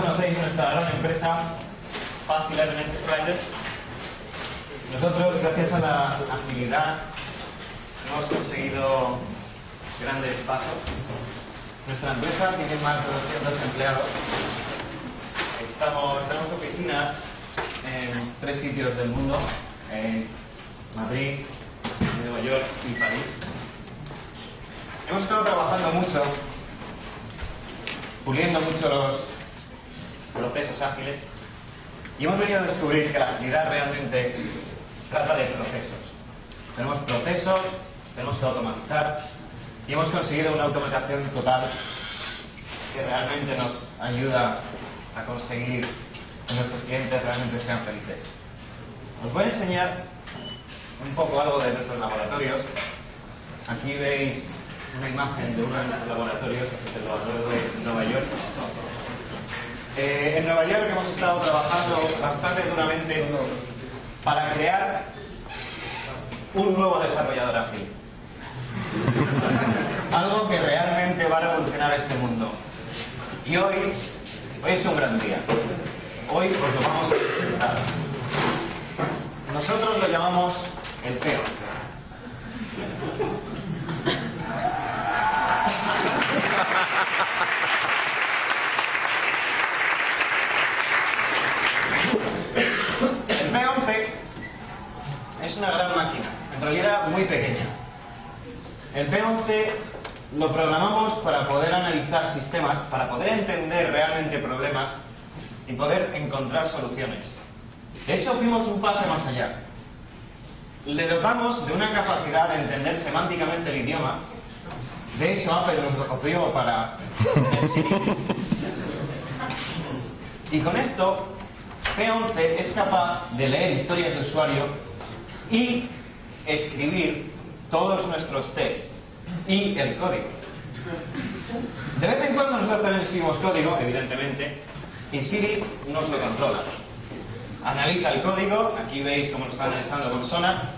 conocéis nuestra gran empresa Fast Enterprises. Nosotros, gracias a la agilidad, hemos conseguido grandes pasos. Nuestra empresa tiene más de 200 empleados. Estamos, tenemos oficinas en tres sitios del mundo, en Madrid, Nueva York y París. Hemos estado trabajando mucho, puliendo mucho los procesos ágiles y hemos venido a descubrir que la agilidad realmente trata de procesos. Tenemos procesos, tenemos que automatizar y hemos conseguido una automatización total que realmente nos ayuda a conseguir que nuestros clientes realmente sean felices. Os voy a enseñar un poco algo de nuestros laboratorios. Aquí veis una imagen de uno de nuestros laboratorios, este es el laboratorio de Nueva York. Eh, en Nueva York hemos estado trabajando bastante duramente para crear un nuevo desarrollador ágil. Algo que realmente va a revolucionar este mundo. Y hoy, hoy es un gran día. Hoy os lo vamos a presentar. Nosotros lo llamamos el peo. El P11 es una gran máquina, en realidad muy pequeña. El P11 lo programamos para poder analizar sistemas, para poder entender realmente problemas y poder encontrar soluciones. De hecho, fuimos un paso más allá. Le dotamos de una capacidad de entender semánticamente el idioma. De hecho, Apple nos lo copió para. Y con esto, P11 es capaz de leer historias de usuario y escribir todos nuestros tests y el código. De vez en cuando nosotros también escribimos código, evidentemente, y Siri nos lo controla. Analiza el código, aquí veis cómo lo está analizando con Sona,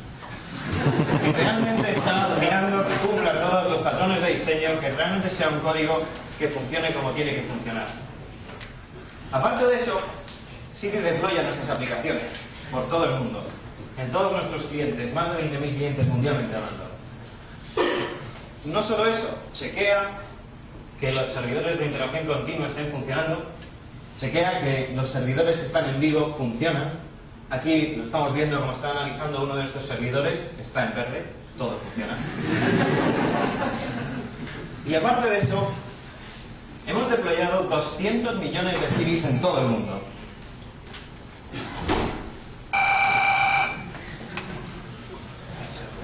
y realmente está mirando que cumpla todos los patrones de diseño, que realmente sea un código que funcione como tiene que funcionar. Aparte de eso, Siri deploya nuestras aplicaciones por todo el mundo, en todos nuestros clientes, más de 20.000 clientes mundialmente hablando. No solo eso, chequea que los servidores de interacción continua estén funcionando, chequea que los servidores que están en vivo funcionan. Aquí lo estamos viendo como está analizando uno de estos servidores, está en verde, todo funciona. Y aparte de eso, hemos deployado 200 millones de Siris en todo el mundo.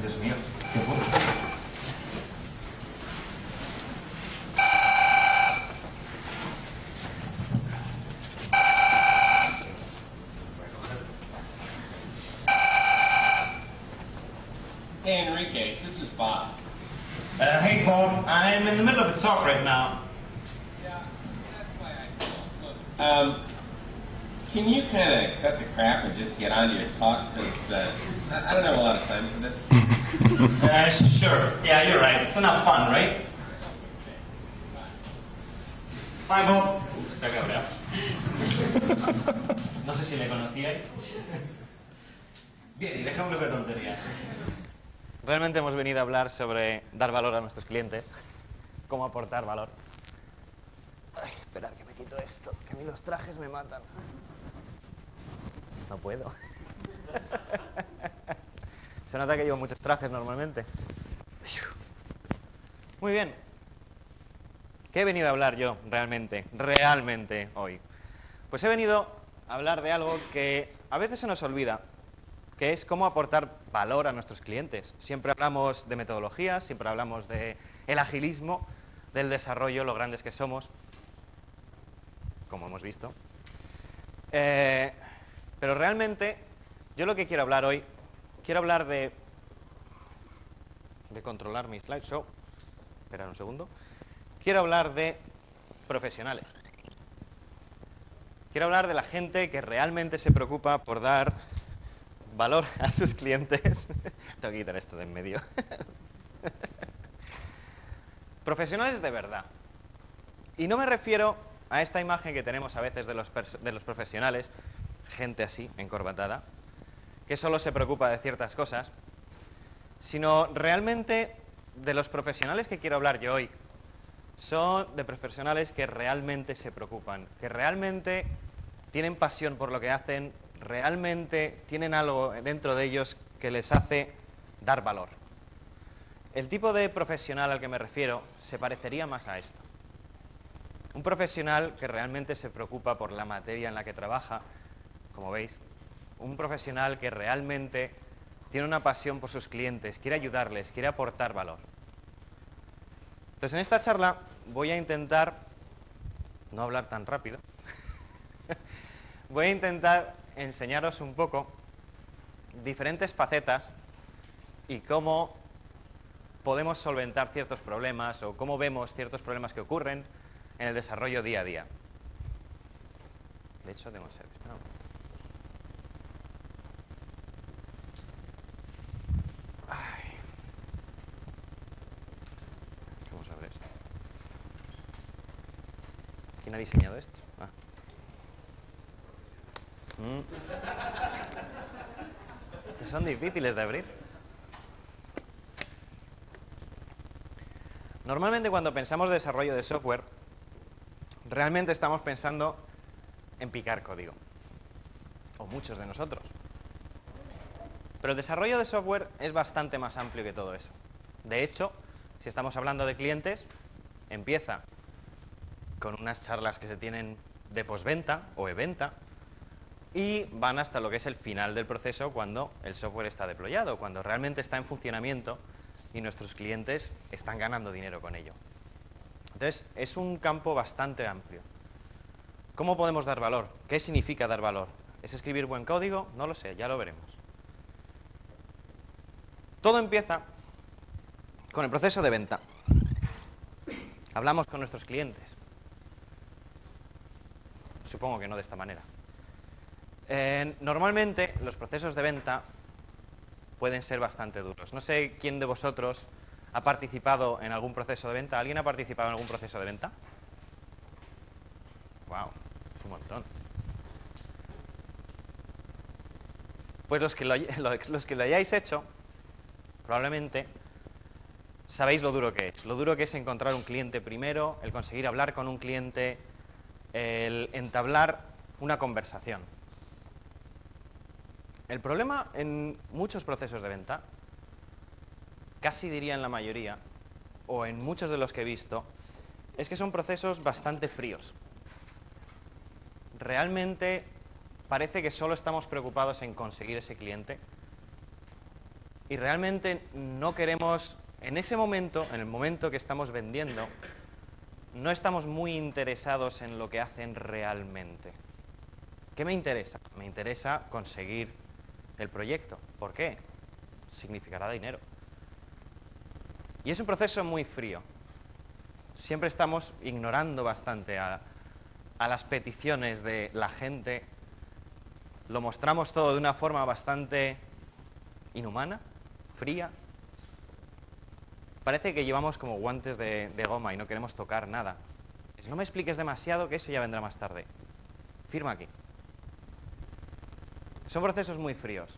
Dios mío, qué fuerte. Hey, Enrique, this is Bob. Uh, hey Bob, I'm right now. Look, um, can you kind of cut the crap and just get on to your talk? Because uh, I, I don't have a lot of time for this. Uh, sure, yeah, you're right. It's enough fun, right? Bye Bob. Se ha cabreado. No sé si le conocíais. Bien, y dejamos de tonterías. Realmente hemos venido a hablar sobre dar valor a nuestros clientes, cómo aportar valor. Ay, esperar que me quito esto, que a mí los trajes me matan. No puedo. Se nota que llevo muchos trajes normalmente. Muy bien. ¿Qué he venido a hablar yo realmente, realmente hoy? Pues he venido a hablar de algo que a veces se nos olvida, que es cómo aportar valor a nuestros clientes. Siempre hablamos de metodologías, siempre hablamos de el agilismo, del desarrollo, lo grandes que somos, como hemos visto. Eh, pero realmente, yo lo que quiero hablar hoy, quiero hablar de, de controlar mi slideshow. Esperar un segundo. Quiero hablar de profesionales. Quiero hablar de la gente que realmente se preocupa por dar valor a sus clientes. Tengo que quitar esto de en medio. Profesionales de verdad. Y no me refiero a esta imagen que tenemos a veces de los, de los profesionales, gente así, encorbatada, que solo se preocupa de ciertas cosas, sino realmente de los profesionales que quiero hablar yo hoy, son de profesionales que realmente se preocupan, que realmente tienen pasión por lo que hacen, realmente tienen algo dentro de ellos que les hace dar valor. El tipo de profesional al que me refiero se parecería más a esto. Un profesional que realmente se preocupa por la materia en la que trabaja, como veis. Un profesional que realmente tiene una pasión por sus clientes, quiere ayudarles, quiere aportar valor. Entonces, en esta charla voy a intentar no hablar tan rápido. voy a intentar enseñaros un poco diferentes facetas y cómo podemos solventar ciertos problemas o cómo vemos ciertos problemas que ocurren en el desarrollo día a día. De hecho, debo ser. ¿Cómo se abre esto? ¿Quién ha diseñado esto? Ah. Mm. Son difíciles de abrir. Normalmente cuando pensamos desarrollo de software, realmente estamos pensando en picar código. O muchos de nosotros. Pero el desarrollo de software es bastante más amplio que todo eso. De hecho, si estamos hablando de clientes, empieza con unas charlas que se tienen de posventa o eventa, y van hasta lo que es el final del proceso cuando el software está deployado, cuando realmente está en funcionamiento y nuestros clientes están ganando dinero con ello. Entonces, es un campo bastante amplio. ¿Cómo podemos dar valor? ¿Qué significa dar valor? ¿Es escribir buen código? No lo sé, ya lo veremos. Todo empieza con el proceso de venta. Hablamos con nuestros clientes. Supongo que no de esta manera. Eh, normalmente los procesos de venta pueden ser bastante duros. No sé quién de vosotros ha participado en algún proceso de venta. ¿Alguien ha participado en algún proceso de venta? ¡Wow! Es un montón. Pues los que lo, los que lo hayáis hecho, probablemente sabéis lo duro que es. Lo duro que es encontrar un cliente primero, el conseguir hablar con un cliente, el entablar una conversación. El problema en muchos procesos de venta, casi diría en la mayoría, o en muchos de los que he visto, es que son procesos bastante fríos. Realmente parece que solo estamos preocupados en conseguir ese cliente y realmente no queremos, en ese momento, en el momento que estamos vendiendo, no estamos muy interesados en lo que hacen realmente. ¿Qué me interesa? Me interesa conseguir el proyecto. ¿Por qué? Significará dinero. Y es un proceso muy frío. Siempre estamos ignorando bastante a, a las peticiones de la gente. Lo mostramos todo de una forma bastante inhumana, fría. Parece que llevamos como guantes de, de goma y no queremos tocar nada. No me expliques demasiado que eso ya vendrá más tarde. Firma aquí. Son procesos muy fríos.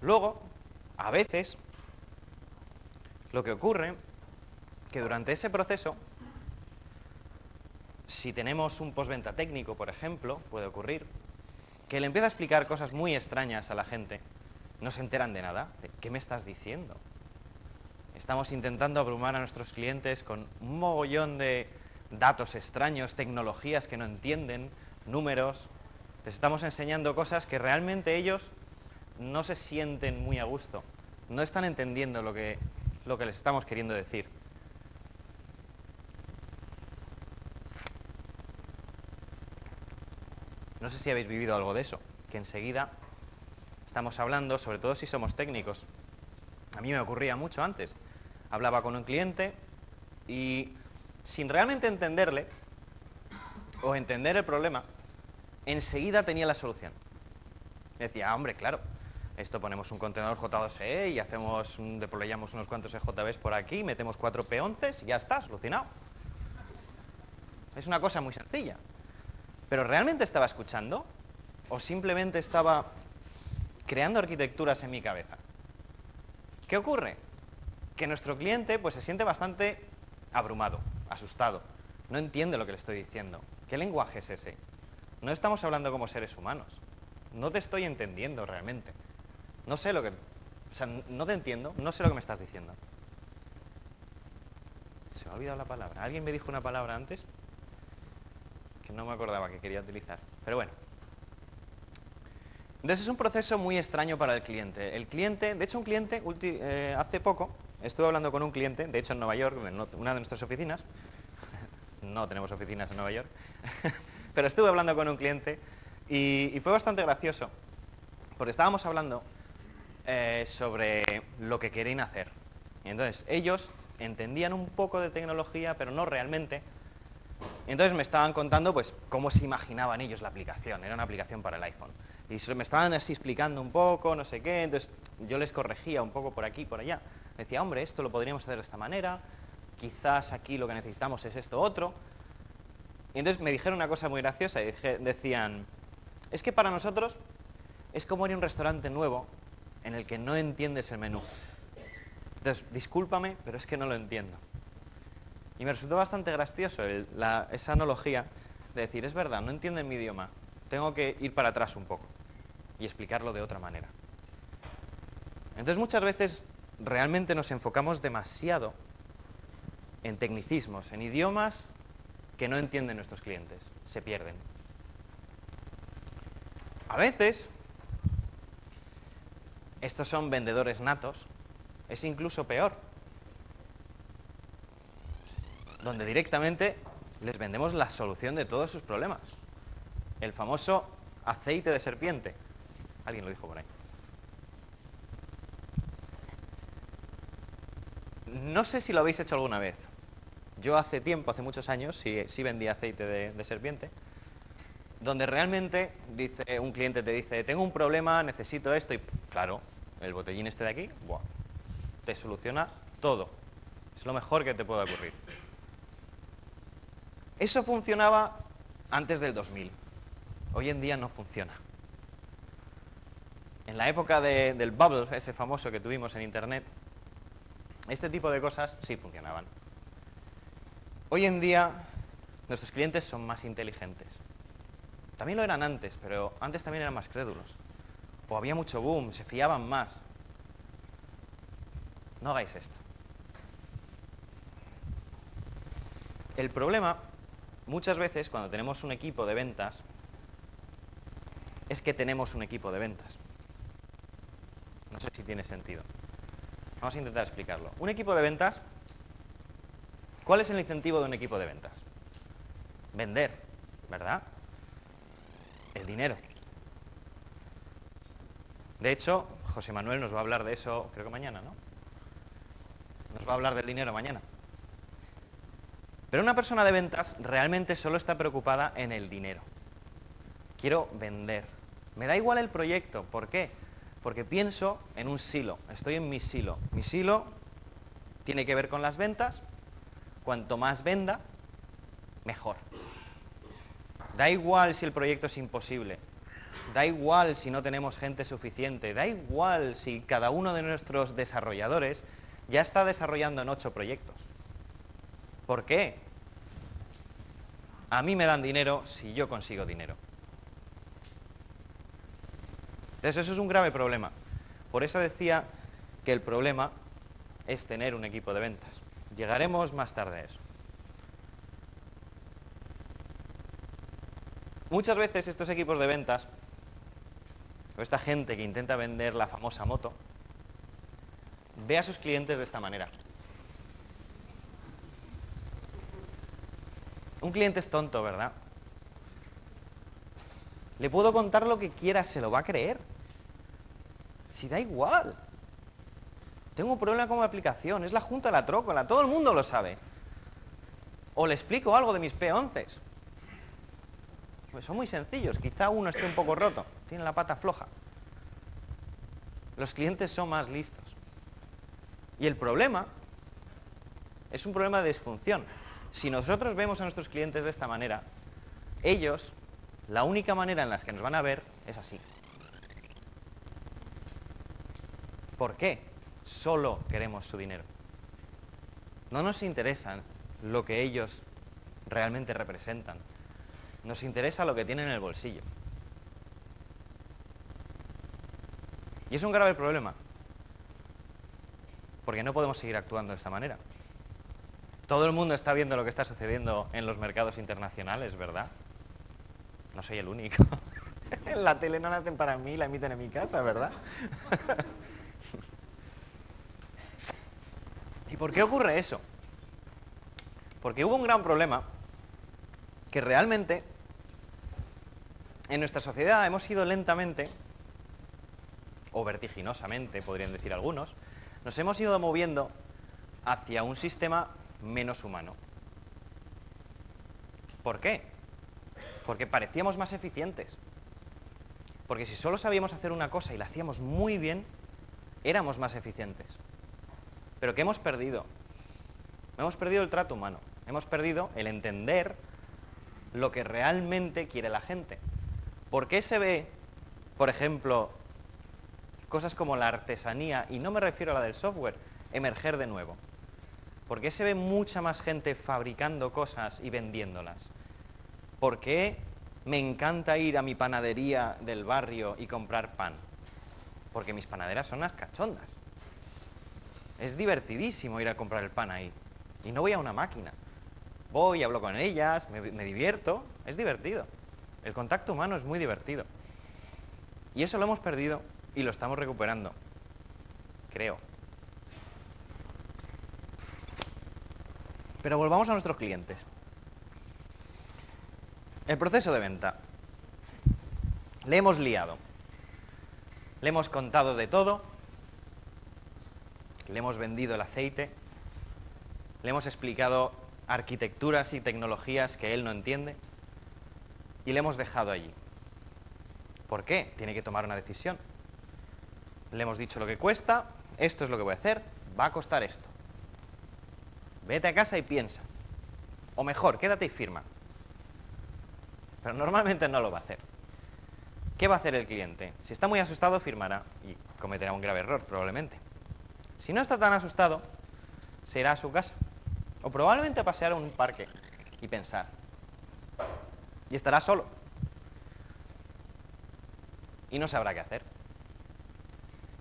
Luego, a veces, lo que ocurre que durante ese proceso, si tenemos un postventa técnico, por ejemplo, puede ocurrir, que le empieza a explicar cosas muy extrañas a la gente, no se enteran de nada. ¿Qué me estás diciendo? Estamos intentando abrumar a nuestros clientes con un mogollón de datos extraños, tecnologías que no entienden, números, Les estamos enseñando cosas que realmente ellos no se sienten muy a gusto. No están entendiendo lo que, lo que les estamos queriendo decir. No sé si habéis vivido algo de eso, que enseguida estamos hablando, sobre todo si somos técnicos. A mí me ocurría mucho antes. Hablaba con un cliente y sin realmente entenderle o entender el problema, enseguida tenía la solución. Decía, hombre, claro, esto ponemos un contenedor J2E y hacemos, deployamos unos cuantos EJBs por aquí, metemos cuatro P11 y ya está, solucionado. Es una cosa muy sencilla. Pero ¿realmente estaba escuchando? ¿O simplemente estaba creando arquitecturas en mi cabeza? ¿Qué ocurre? Que nuestro cliente pues, se siente bastante abrumado, asustado. No entiende lo que le estoy diciendo. ¿Qué lenguaje es ese? No estamos hablando como seres humanos. No te estoy entendiendo realmente. No sé lo que... O sea, no te entiendo, no sé lo que me estás diciendo. Se me ha olvidado la palabra. ¿Alguien me dijo una palabra antes? Que no me acordaba que quería utilizar. Pero bueno. Entonces es un proceso muy extraño para el cliente. El cliente, de hecho un cliente, eh, hace poco, estuve hablando con un cliente, de hecho en Nueva York, en una de nuestras oficinas, no tenemos oficinas en Nueva York, pero estuve hablando con un cliente y, fue bastante gracioso, porque estábamos hablando eh, sobre lo que querían hacer. Entonces ellos entendían un poco de tecnología, pero no realmente. Entonces me estaban contando pues cómo se imaginaban ellos la aplicación. Era una aplicación para el iPhone. Y me estaban así explicando un poco, no sé qué. Entonces yo les corregía un poco por aquí y por allá. Decía, hombre, esto lo podríamos hacer de esta manera. Quizás aquí lo que necesitamos es esto otro. Y entonces me dijeron una cosa muy graciosa y decían, es que para nosotros es como ir a un restaurante nuevo en el que no entiendes el menú. Entonces, discúlpame, pero es que no lo entiendo. Y me resultó bastante gracioso esa analogía de decir, es verdad, no entienden mi idioma, tengo que ir para atrás un poco y explicarlo de otra manera. Entonces muchas veces realmente nos enfocamos demasiado en tecnicismos, en idiomas que no entienden nuestros clientes, se pierden. A veces, estos son vendedores natos, es incluso peor, donde directamente les vendemos la solución de todos sus problemas. El famoso aceite de serpiente. Alguien lo dijo por ahí. No sé si lo habéis hecho alguna vez. Yo hace tiempo, hace muchos años, sí, vendía aceite de, serpiente, donde realmente dice, un cliente te dice, tengo un problema, necesito esto, y claro, el botellín este de aquí, te soluciona todo. Es lo mejor que te puede ocurrir. Eso funcionaba antes del 2000. Hoy en día no funciona. En la época del bubble, ese famoso que tuvimos en Internet, este tipo de cosas sí funcionaban. Hoy en día nuestros clientes son más inteligentes. También lo eran antes, pero antes también eran más crédulos. O había mucho boom, se fiaban más. No hagáis esto. El problema, muchas veces, cuando tenemos un equipo de ventas, es que tenemos un equipo de ventas. No sé si tiene sentido. Vamos a intentar explicarlo. Un equipo de ventas ¿Cuál es el incentivo de un equipo de ventas? Vender, ¿verdad? El dinero. De hecho, José Manuel nos va a hablar de eso, creo que mañana, ¿no? Nos va a hablar del dinero mañana. Pero una persona de ventas realmente solo está preocupada en el dinero. Quiero vender. Me da igual el proyecto. ¿Por qué? Porque pienso en un silo. Estoy en mi silo. Mi silo tiene que ver con las ventas, Cuanto más venda, mejor. Da igual si el proyecto es imposible. Da igual si no tenemos gente suficiente. Da igual si cada uno de nuestros desarrolladores ya está desarrollando en ocho proyectos. ¿Por qué? A mí me dan dinero si yo consigo dinero. Entonces eso es un grave problema. Por eso decía que el problema es tener un equipo de ventas. Llegaremos más tarde a eso. muchas veces estos equipos de ventas, o esta gente que intenta vender la famosa moto, ve a sus clientes de esta manera. Un cliente es tonto, ¿verdad? Le puedo contar lo que quiera, se lo va a creer. Si da igual. Tengo un problema con mi aplicación, es la junta de la trócola, todo el mundo lo sabe. O le explico algo de mis P11. Pues son muy sencillos, quizá uno esté un poco roto, tiene la pata floja. Los clientes son más listos. Y el problema es un problema de disfunción. Si nosotros vemos a nuestros clientes de esta manera, ellos, la única manera en la que nos van a ver es así. ¿Por qué? Solo queremos su dinero. No nos interesa lo que ellos realmente representan. Nos interesa lo que tienen en el bolsillo. Y es un grave problema. Porque no podemos seguir actuando de esta manera. Todo el mundo está viendo lo que está sucediendo en los mercados internacionales, ¿verdad? No soy el único. la tele no la hacen para mí, la emiten en mi casa, ¿verdad? ¿Y por qué ocurre eso? Porque hubo un gran problema que realmente en nuestra sociedad hemos ido lentamente, o vertiginosamente, podrían decir algunos, nos hemos ido moviendo hacia un sistema menos humano. ¿Por qué? Porque parecíamos más eficientes. Porque si solo sabíamos hacer una cosa y la hacíamos muy bien, éramos más eficientes. Pero ¿qué hemos perdido? Hemos perdido el trato humano. Hemos perdido el entender lo que realmente quiere la gente. ¿Por qué se ve, por ejemplo, cosas como la artesanía, y no me refiero a la del software, emerger de nuevo? ¿Por qué se ve mucha más gente fabricando cosas y vendiéndolas? ¿Por qué me encanta ir a mi panadería del barrio y comprar pan? Porque mis panaderas son unas cachondas. Es divertidísimo ir a comprar el pan ahí. Y no voy a una máquina. Voy, hablo con ellas, me, me divierto. Es divertido. El contacto humano es muy divertido. Y eso lo hemos perdido y lo estamos recuperando. Creo. Pero volvamos a nuestros clientes. El proceso de venta. Le hemos liado. Le hemos contado de todo. Le hemos vendido el aceite. Le hemos explicado arquitecturas y tecnologías que él no entiende. Y le hemos dejado allí. ¿Por qué? Tiene que tomar una decisión. Le hemos dicho lo que cuesta, esto es lo que voy a hacer, va a costar esto. Vete a casa y piensa. O mejor, quédate y firma. Pero normalmente no lo va a hacer. ¿Qué va a hacer el cliente? Si está muy asustado, firmará y cometerá un grave error, probablemente. Si no está tan asustado, se irá a su casa. O probablemente a pasear a un parque y pensar. Y estará solo. Y no sabrá qué hacer.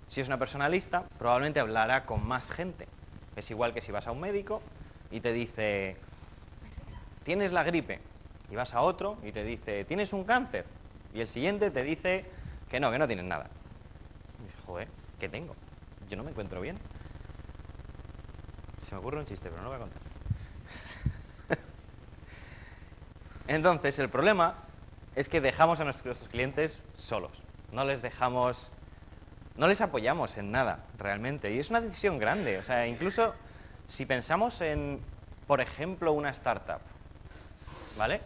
Si es una persona lista, probablemente hablará con más gente. Es igual que si vas a un médico y te dice, tienes la gripe, y vas a otro y te dice, tienes un cáncer, y el siguiente te dice que no, que no tienes nada. Y joder, ¿qué tengo? No me encuentro bien. Se me ocurre un chiste, pero no lo voy a contar. Entonces, el problema es que dejamos a nuestros clientes solos. No les dejamos, no les apoyamos en nada, realmente. Y es una decisión grande. O sea, incluso si pensamos en, por ejemplo, una startup, ¿vale?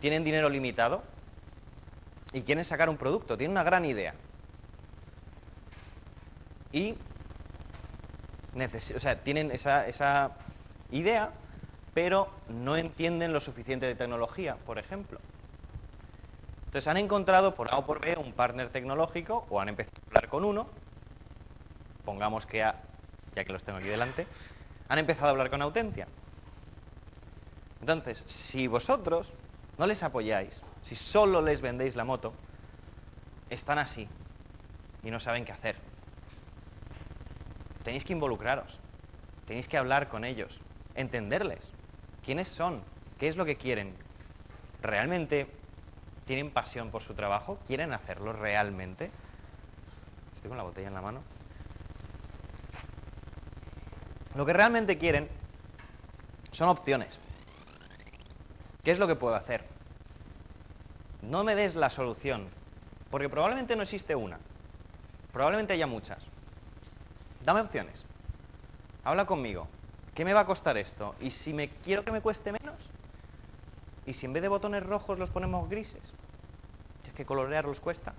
Tienen dinero limitado y quieren sacar un producto, tienen una gran idea. Y o sea, tienen esa, esa idea, pero no entienden lo suficiente de tecnología, por ejemplo. Entonces han encontrado por A o por B un partner tecnológico o han empezado a hablar con uno, pongamos que A, ya que los tengo aquí delante, han empezado a hablar con Autentia. Entonces, si vosotros no les apoyáis, si solo les vendéis la moto, están así y no saben qué hacer. Tenéis que involucraros, tenéis que hablar con ellos, entenderles, quiénes son, qué es lo que quieren. ¿Realmente tienen pasión por su trabajo, quieren hacerlo realmente. Estoy con la botella en la mano. Lo que realmente quieren son opciones. ¿Qué es lo que puedo hacer? No me des la solución, porque probablemente no existe una. Probablemente haya muchas. Dame opciones. Habla conmigo. ¿Qué me va a costar esto? ¿Y si me quiero que me cueste menos? ¿Y si en vez de botones rojos los ponemos grises? Es que colorearlos cuesta.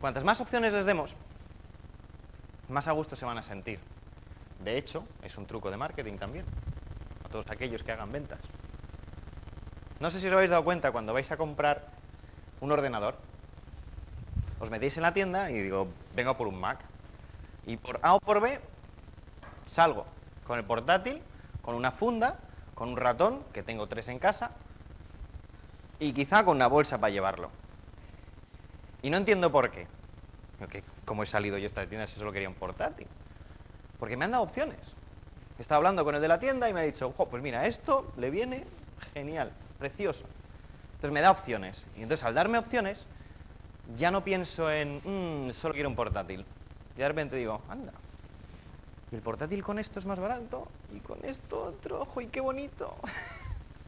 Cuantas más opciones les demos, más a gusto se van a sentir. De hecho, es un truco de marketing también, a todos aquellos que hagan ventas. No sé si os habéis dado cuenta cuando vais a comprar un ordenador, os metéis en la tienda y digo, vengo por un Mac. Y por A o por B, salgo con el portátil, con una funda, con un ratón, que tengo tres en casa, y quizá con una bolsa para llevarlo. Y no entiendo por qué. ¿Cómo he salido yo esta tienda si solo quería un portátil? Porque me han dado opciones. He estado hablando con el de la tienda y me ha dicho, pues mira, esto le viene genial, precioso. Entonces me da opciones. Y entonces al darme opciones, ya no pienso en, mmm, solo quiero un portátil. Y de repente digo, anda. Y el portátil con esto es más barato. Y con esto otro, ojo, y qué bonito.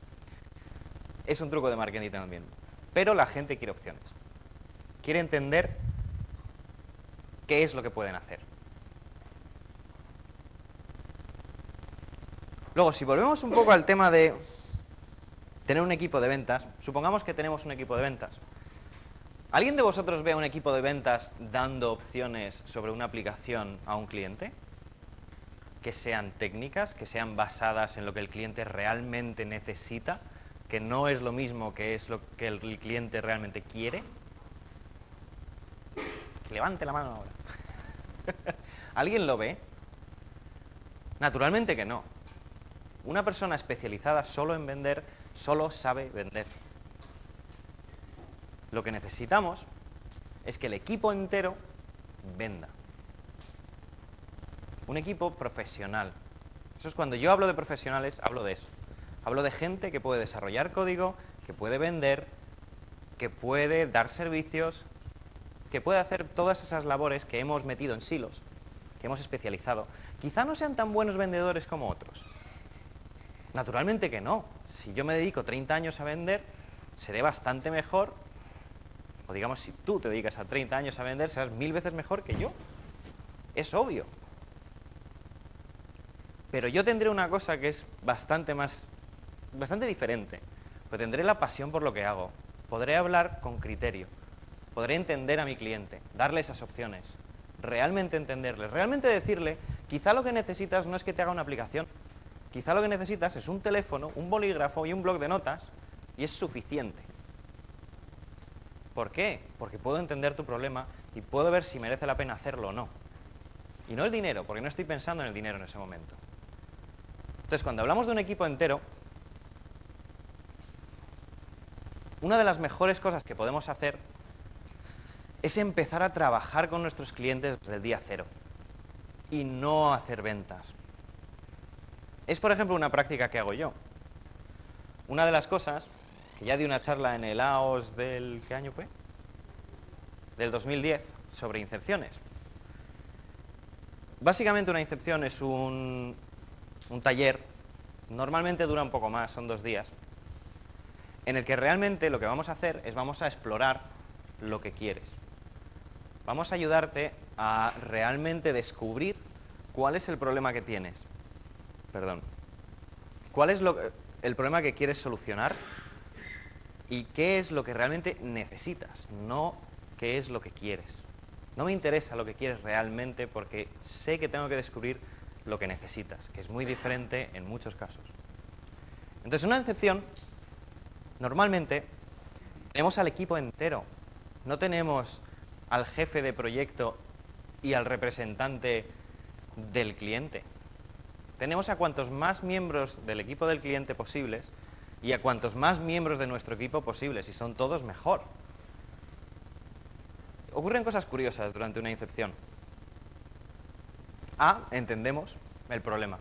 es un truco de marketing también. Pero la gente quiere opciones. Quiere entender qué es lo que pueden hacer. Luego, si volvemos un poco al tema de tener un equipo de ventas, supongamos que tenemos un equipo de ventas. ¿Alguien de vosotros ve a un equipo de ventas dando opciones sobre una aplicación a un cliente? Que sean técnicas, que sean basadas en lo que el cliente realmente necesita, que no es lo mismo que es lo que el cliente realmente quiere. Levante la mano ahora. ¿Alguien lo ve? Naturalmente que no. Una persona especializada solo en vender, solo sabe vender. Lo que necesitamos es que el equipo entero venda. Un equipo profesional. Eso es cuando yo hablo de profesionales, hablo de eso. Hablo de gente que puede desarrollar código, que puede vender, que puede dar servicios, que puede hacer todas esas labores que hemos metido en silos, que hemos especializado. Quizá no sean tan buenos vendedores como otros. Naturalmente que no. Si yo me dedico 30 años a vender, seré bastante mejor, o digamos, si tú te dedicas a 30 años a vender, serás mil veces mejor que yo. Es obvio. Pero yo tendré una cosa que es bastante más, bastante diferente. Pues tendré la pasión por lo que hago. Podré hablar con criterio. Podré entender a mi cliente, darle esas opciones, realmente entenderle, realmente decirle, quizá lo que necesitas no es que te haga una aplicación, quizá lo que necesitas es un teléfono, un bolígrafo y un blog de notas y es suficiente. ¿Por qué? Porque puedo entender tu problema y puedo ver si merece la pena hacerlo o no. Y no el dinero, porque no estoy pensando en el dinero en ese momento. Entonces, cuando hablamos de un equipo entero, una de las mejores cosas que podemos hacer es empezar a trabajar con nuestros clientes desde el día cero y no hacer ventas. Es, por ejemplo, una práctica que hago yo. Una de las cosas, que ya di una charla en el AOS del... ¿qué año fue? Del 2010, sobre incepciones. Básicamente una incepción es un, un taller, normalmente dura un poco más, son dos días, en el que realmente lo que vamos a hacer es vamos a explorar lo que quieres. Vamos a ayudarte a realmente descubrir cuál es el problema que tienes. Perdón. ¿Cuál es el problema que quieres solucionar? ¿Y qué es lo que realmente necesitas? No qué es lo que quieres. No me interesa lo que quieres realmente porque sé que tengo que descubrir lo que necesitas, que es muy diferente en muchos casos. Entonces, una excepción, normalmente tenemos al equipo entero. No tenemos al jefe de proyecto y al representante del cliente. Tenemos a cuantos más miembros del equipo del cliente posibles y a cuantos más miembros de nuestro equipo posibles, y son todos mejor. Ocurren cosas curiosas durante una incepción. A, entendemos el problema.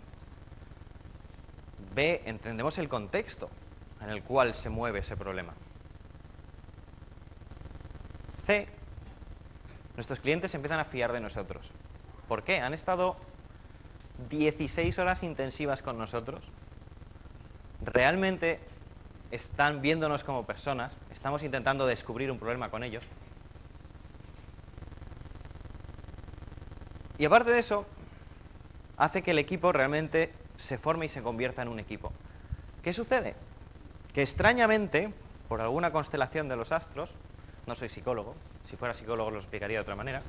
B, entendemos el contexto. en el cual se mueve ese problema. C, nuestros clientes empiezan a fiar de nosotros. ¿Por qué? Han estado 16 horas intensivas con nosotros. Realmente están viéndonos como personas. Estamos intentando descubrir un problema con ellos. Y aparte de eso, hace que el equipo realmente se forme y se convierta en un equipo. ¿Qué sucede? Que extrañamente, por alguna constelación de los astros, no soy psicólogo, si fuera psicólogo lo explicaría de otra manera,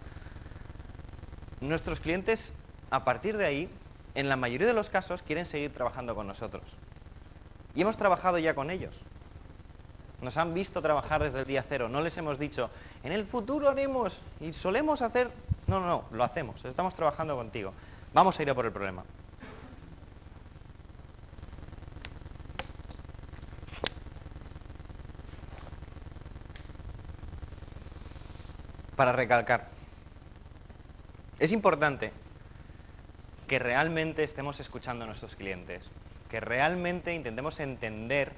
nuestros clientes, a partir de ahí, en la mayoría de los casos, quieren seguir trabajando con nosotros. Y hemos trabajado ya con ellos. Nos han visto trabajar desde el día cero. No les hemos dicho, en el futuro haremos y solemos hacer... No, no, no, lo hacemos. Estamos trabajando contigo. Vamos a ir a por el problema. Para recalcar, es importante que realmente estemos escuchando a nuestros clientes, que realmente intentemos entender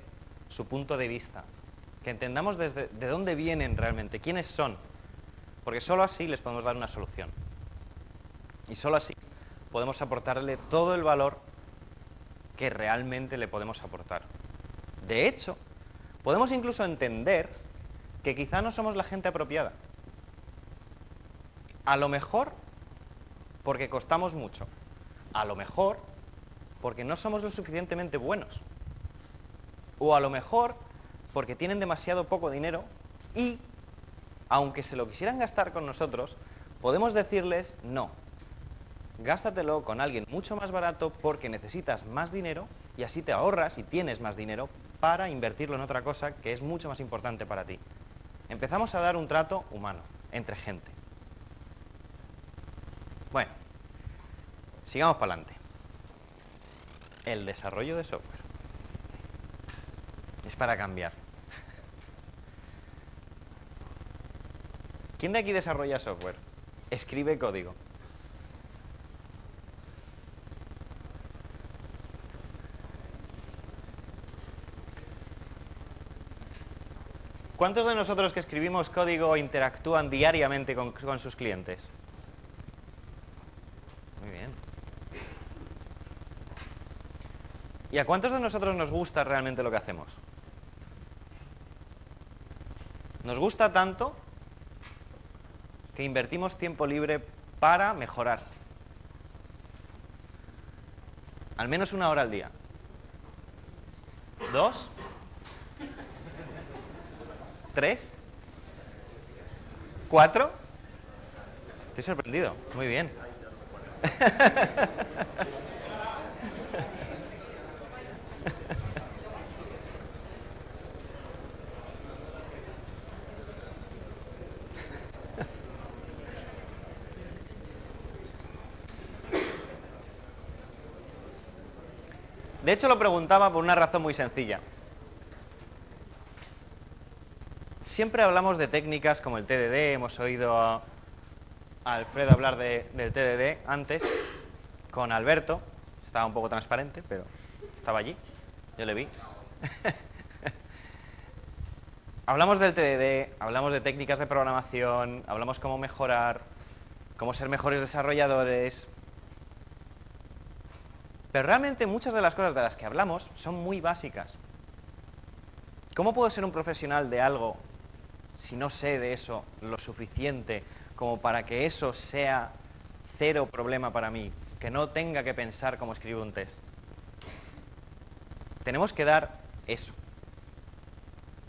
su punto de vista, que entendamos desde de dónde vienen realmente, quiénes son, porque solo así les podemos dar una solución. Y solo así podemos aportarle todo el valor que realmente le podemos aportar. De hecho, podemos incluso entender que quizá no somos la gente apropiada. A lo mejor porque costamos mucho. A lo mejor porque no somos lo suficientemente buenos. O a lo mejor porque tienen demasiado poco dinero y, aunque se lo quisieran gastar con nosotros, podemos decirles no. Gástatelo con alguien mucho más barato porque necesitas más dinero y así te ahorras y tienes más dinero para invertirlo en otra cosa que es mucho más importante para ti. Empezamos a dar un trato humano entre gente. Bueno, sigamos para adelante. El desarrollo de software. Es para cambiar. ¿Quién de aquí desarrolla software? Escribe código. ¿Cuántos de nosotros que escribimos código interactúan diariamente con, sus clientes? Muy bien. ¿Y a cuántos de nosotros nos gusta realmente lo que hacemos? Nos gusta tanto que invertimos tiempo libre para mejorar. Al menos una hora al día. ¿Dos? ¿Tres? ¿Cuatro? Estoy sorprendido. Muy bien. De hecho, lo preguntaba por una razón muy sencilla. Siempre hablamos de técnicas como el TDD, hemos oído a Alfredo hablar de- del TDD antes, con Alberto, estaba un poco transparente, pero estaba allí, yo le vi. hablamos del TDD, hablamos de técnicas de programación, hablamos cómo mejorar, cómo ser mejores desarrolladores, pero realmente muchas de las cosas de las que hablamos son muy básicas. ¿Cómo puedo ser un profesional de algo si no sé de eso lo suficiente como para que eso sea cero problema para mí? Que no tenga que pensar cómo escribir un test. Tenemos que dar eso.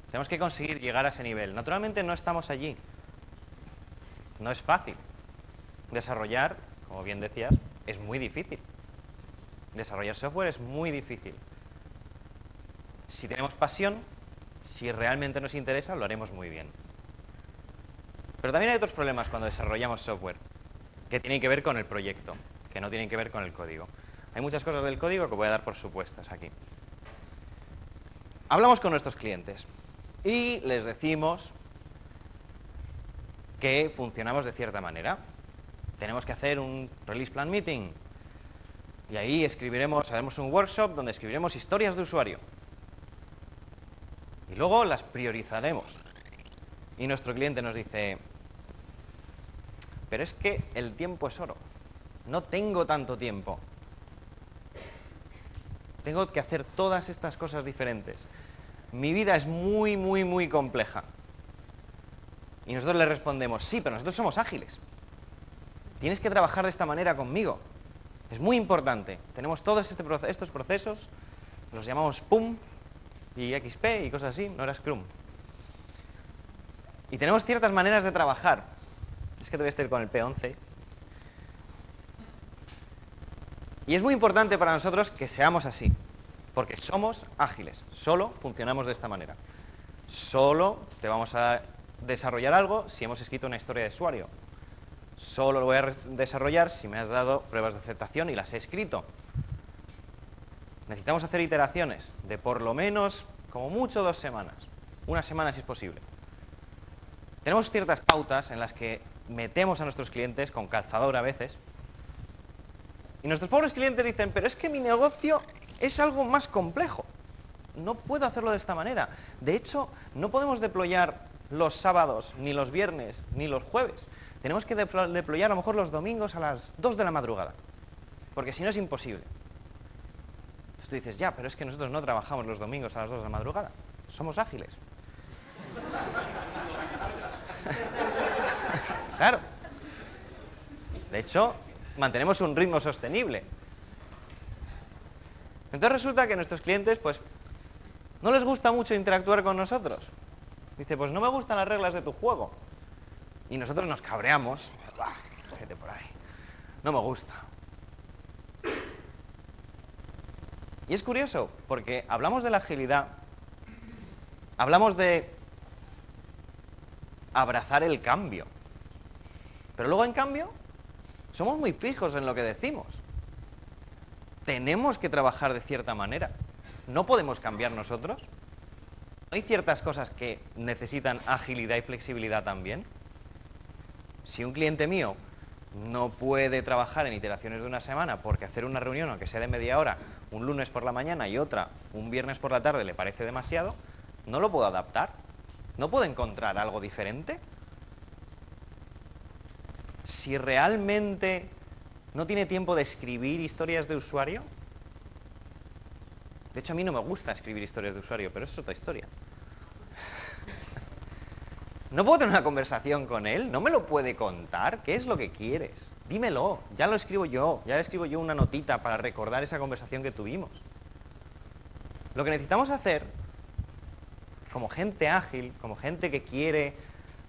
Tenemos que conseguir llegar a ese nivel. Naturalmente no estamos allí. No es fácil. Desarrollar, como bien decías, es muy difícil. Desarrollar software es muy difícil. Si tenemos pasión, si realmente nos interesa, lo haremos muy bien. Pero también hay otros problemas cuando desarrollamos software, que tienen que ver con el proyecto, que no tienen que ver con el código. Hay muchas cosas del código que voy a dar por supuestas aquí. Hablamos con nuestros clientes y les decimos que funcionamos de cierta manera. Tenemos que hacer un release plan meeting, y ahí escribiremos, haremos un workshop donde escribiremos historias de usuario. Y luego las priorizaremos. Y nuestro cliente nos dice, pero es que el tiempo es oro. No tengo tanto tiempo. Tengo que hacer todas estas cosas diferentes. Mi vida es muy, muy, muy compleja. Y nosotros le respondemos, sí, pero nosotros somos ágiles. Tienes que trabajar de esta manera conmigo. Es muy importante. Tenemos todos este estos procesos, los llamamos PUM y XP y cosas así, no era Scrum. Y tenemos ciertas maneras de trabajar. Es que te voy a estar con el P11. Y es muy importante para nosotros que seamos así, porque somos ágiles, solo funcionamos de esta manera. Solo te vamos a desarrollar algo si hemos escrito una historia de usuario. Solo lo voy a desarrollar si me has dado pruebas de aceptación y las he escrito. Necesitamos hacer iteraciones de por lo menos, como mucho, dos semanas. Una semana si es posible. Tenemos ciertas pautas en las que metemos a nuestros clientes con calzador a veces. Y nuestros pobres clientes dicen, pero es que mi negocio es algo más complejo. No puedo hacerlo de esta manera. De hecho, no podemos deployar los sábados, ni los viernes, ni los jueves. Tenemos que deplo- deployar a lo mejor los domingos a las 2 de la madrugada. Porque si no es imposible. Entonces tú dices, ya, pero es que nosotros no trabajamos los domingos a las 2 de la madrugada. Somos ágiles. claro. De hecho, mantenemos un ritmo sostenible. Entonces resulta que nuestros clientes, pues, no les gusta mucho interactuar con nosotros. Dice, pues no me gustan las reglas de tu juego. Y nosotros nos cabreamos. Bah, vete por ahí. No me gusta. Y es curioso, porque hablamos de la agilidad, hablamos de abrazar el cambio. Pero luego, en cambio, somos muy fijos en lo que decimos. Tenemos que trabajar de cierta manera. No podemos cambiar nosotros. ¿Hay ciertas cosas que necesitan agilidad y flexibilidad también? Si un cliente mío no puede trabajar en iteraciones de una semana porque hacer una reunión, aunque sea de media hora, un lunes por la mañana y otra un viernes por la tarde le parece demasiado, no lo puedo adaptar. ¿No puedo encontrar algo diferente? Si realmente no tiene tiempo de escribir historias de usuario, de hecho a mí no me gusta escribir historias de usuario, pero eso es otra historia. ¿No puedo tener una conversación con él? ¿No me lo puede contar? ¿Qué es lo que quieres? Dímelo, ya lo escribo yo, ya le escribo yo una notita para recordar esa conversación que tuvimos. Lo que necesitamos hacer, como gente ágil, como gente que quiere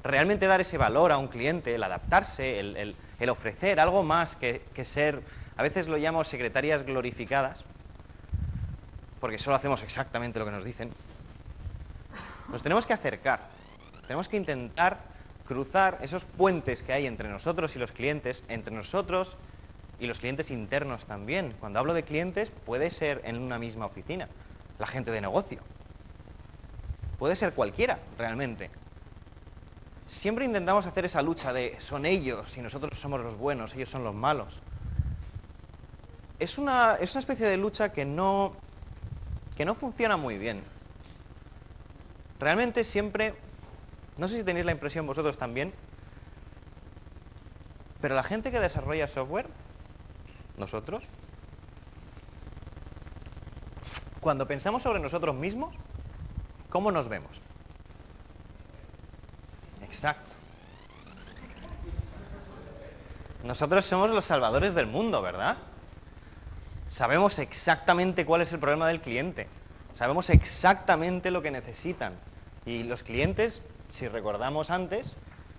realmente dar ese valor a un cliente, el adaptarse, el, ofrecer algo más que, que ser, a veces lo llamo secretarias glorificadas, porque solo hacemos exactamente lo que nos dicen, nos tenemos que acercar, tenemos que intentar cruzar esos puentes que hay entre nosotros y los clientes, entre nosotros y los clientes internos también. Cuando hablo de clientes, puede ser en una misma oficina, la gente de negocio. Puede ser cualquiera, realmente. Siempre intentamos hacer esa lucha de son ellos y nosotros somos los buenos, ellos son los malos. Es una, es una especie de lucha que no, que no funciona muy bien. Realmente siempre, no sé si tenéis la impresión vosotros también, pero la gente que desarrolla software, nosotros, cuando pensamos sobre nosotros mismos, ¿cómo nos vemos? Exacto. Nosotros somos los salvadores del mundo, ¿verdad? Sabemos exactamente cuál es el problema del cliente. Sabemos exactamente lo que necesitan. Y los clientes, si recordamos antes,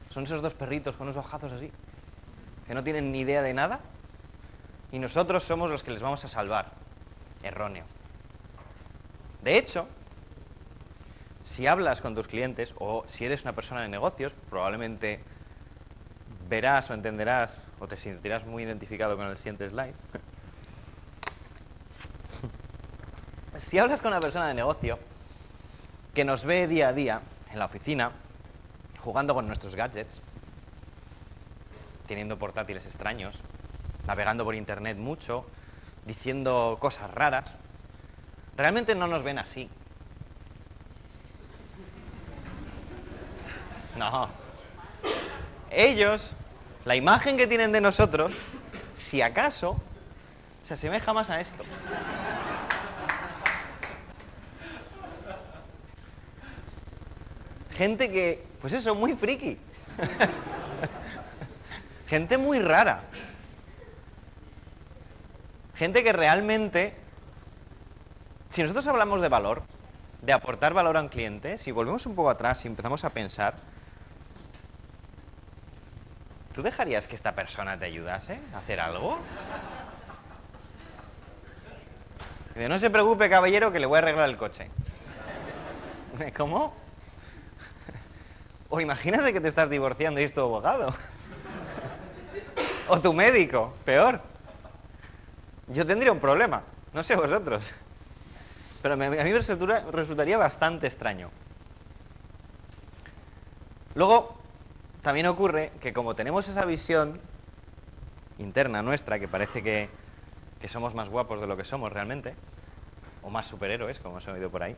son esos dos perritos con unos ojazos así, que no tienen ni idea de nada. Y nosotros somos los que les vamos a salvar. Erróneo. De hecho, si hablas con tus clientes o si eres una persona de negocios, probablemente verás o entenderás o te sentirás muy identificado con el siguiente slide. si hablas con una persona de negocio que nos ve día a día en la oficina, jugando con nuestros gadgets, teniendo portátiles extraños, navegando por Internet mucho, diciendo cosas raras, realmente no nos ven así. No. Ellos, la imagen que tienen de nosotros, si acaso, se asemeja más a esto. Gente que, pues eso, muy friki. Gente muy rara. Gente que realmente, si nosotros hablamos de valor, de aportar valor a un cliente, si volvemos un poco atrás y empezamos a pensar, ¿tú dejarías que esta persona te ayudase a hacer algo? No se preocupe, caballero, que le voy a arreglar el coche. ¿Cómo? O imagínate que te estás divorciando y es tu abogado. O tu médico, peor. Yo tendría un problema, no sé vosotros. Pero a mí resultaría, bastante extraño. Luego, también ocurre que como tenemos esa visión interna nuestra, que parece que, que somos más guapos de lo que somos realmente, o más superhéroes, como os he oído por ahí,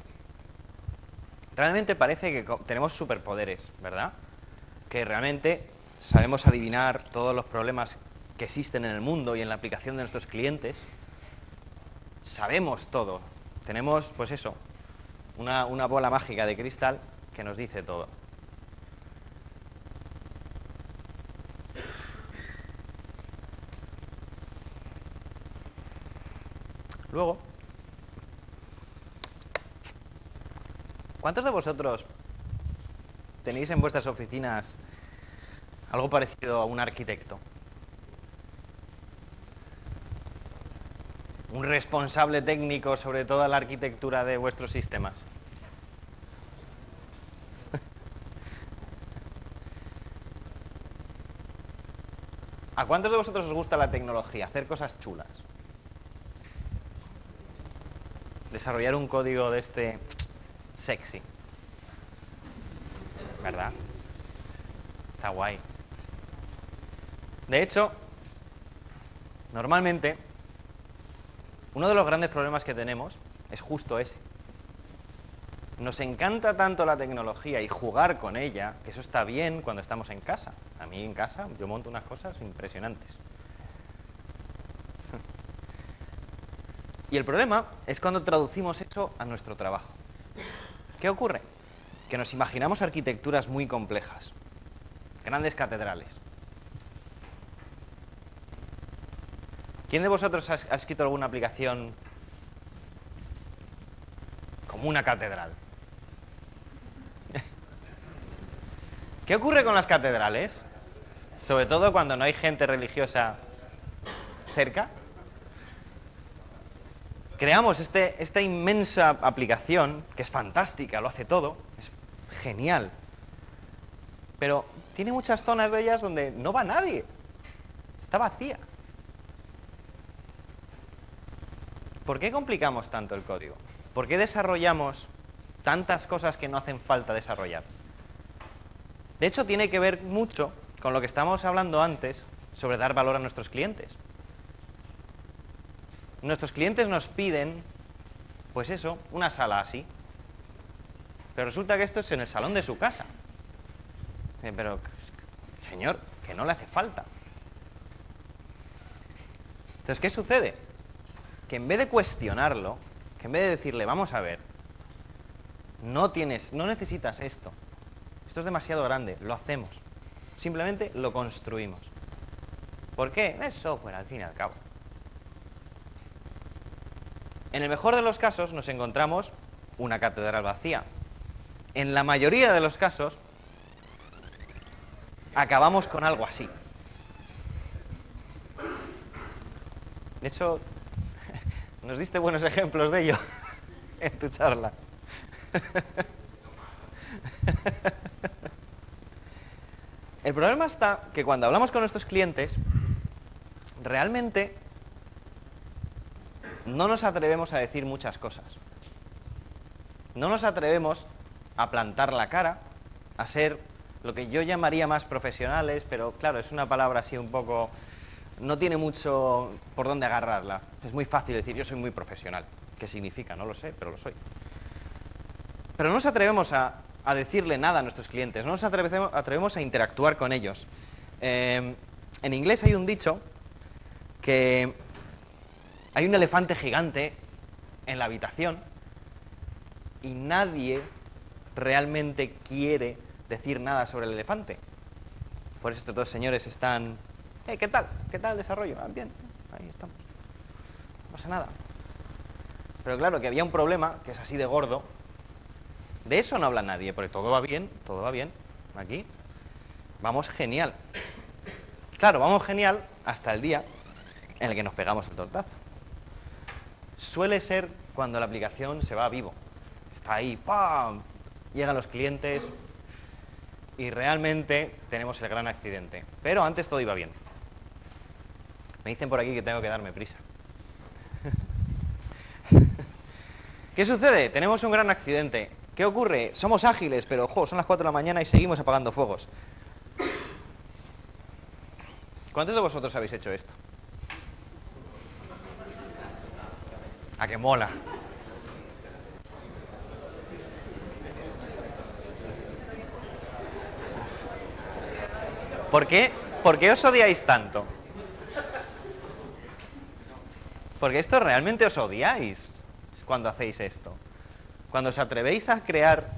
realmente parece que tenemos superpoderes, ¿verdad? Que realmente sabemos adivinar todos los problemas que existen en el mundo y en la aplicación de nuestros clientes. Sabemos todo. Tenemos, pues eso, una bola mágica de cristal que nos dice todo. Luego, ¿cuántos de vosotros tenéis en vuestras oficinas algo parecido a un arquitecto? Un responsable técnico sobre toda la arquitectura de vuestros sistemas. ¿A cuántos de vosotros os gusta la tecnología? Hacer cosas chulas. Desarrollar un código de este sexy. ¿Verdad? Está guay. De hecho, normalmente, uno de los grandes problemas que tenemos es justo ese. Nos encanta tanto la tecnología y jugar con ella, que eso está bien cuando estamos en casa. A mí en casa yo monto unas cosas impresionantes. Y el problema es cuando traducimos eso a nuestro trabajo. ¿Qué ocurre? Que nos imaginamos arquitecturas muy complejas, grandes catedrales. ¿Quién de vosotros ha, escrito alguna aplicación como una catedral? ¿Qué ocurre con las catedrales? Sobre todo cuando no hay gente religiosa cerca. Creamos este, esta inmensa aplicación, que es fantástica, lo hace todo, es genial. Pero tiene muchas zonas de ellas donde no va nadie. Está vacía. ¿Por qué complicamos tanto el código? ¿Por qué desarrollamos tantas cosas que no hacen falta desarrollar? De hecho, tiene que ver mucho con lo que estábamos hablando antes sobre dar valor a nuestros clientes. Nuestros clientes nos piden, pues eso, una sala así. Pero resulta que esto es en el salón de su casa. Eh, Pero, señor, que no le hace falta. Entonces, ¿qué sucede? Que en vez de cuestionarlo, que en vez de decirle, vamos a ver, no tienes, no necesitas esto. Esto es demasiado grande, lo hacemos. Simplemente lo construimos. ¿Por qué? Es software, al fin y al cabo. En el mejor de los casos nos encontramos una catedral vacía. En la mayoría de los casos acabamos con algo así. De hecho, nos diste buenos ejemplos de ello en tu charla. El problema está que cuando hablamos con nuestros clientes, realmente no nos atrevemos a decir muchas cosas. No nos atrevemos a plantar la cara, a ser lo que yo llamaría más profesionales, pero claro, es una palabra así un poco... no tiene mucho por dónde agarrarla. Es muy fácil decir yo soy muy profesional. ¿Qué significa? No lo sé, pero lo soy. Pero no nos atrevemos a, decirle nada a nuestros clientes, no nos atrevemos, atrevemos a interactuar con ellos. Eh, en inglés hay un dicho que hay un elefante gigante en la habitación y nadie realmente quiere decir nada sobre el elefante. Por eso estos dos señores están... "Eh, ¿Qué tal? ¿Qué tal el desarrollo? "Ah, bien, ahí estamos. No pasa nada. Pero claro, que había un problema, que es así de gordo. De eso no habla nadie, porque todo va bien, todo va bien. Aquí. Vamos genial. Claro, vamos genial hasta el día en el que nos pegamos el tortazo. Suele ser cuando la aplicación se va a vivo. Está ahí, ¡pam! Llegan los clientes y realmente tenemos el gran accidente. Pero antes todo iba bien. Me dicen por aquí que tengo que darme prisa. ¿Qué sucede? Tenemos un gran accidente. ¿Qué ocurre? Somos ágiles, pero ojo, son las 4 de la mañana y seguimos apagando fuegos. ¿Cuántos de vosotros habéis hecho esto? A que mola. ¿Por qué? ¿Por qué os odiáis tanto? Porque esto realmente os odiáis cuando hacéis esto. Cuando os atrevéis a crear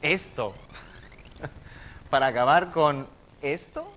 esto para acabar con esto,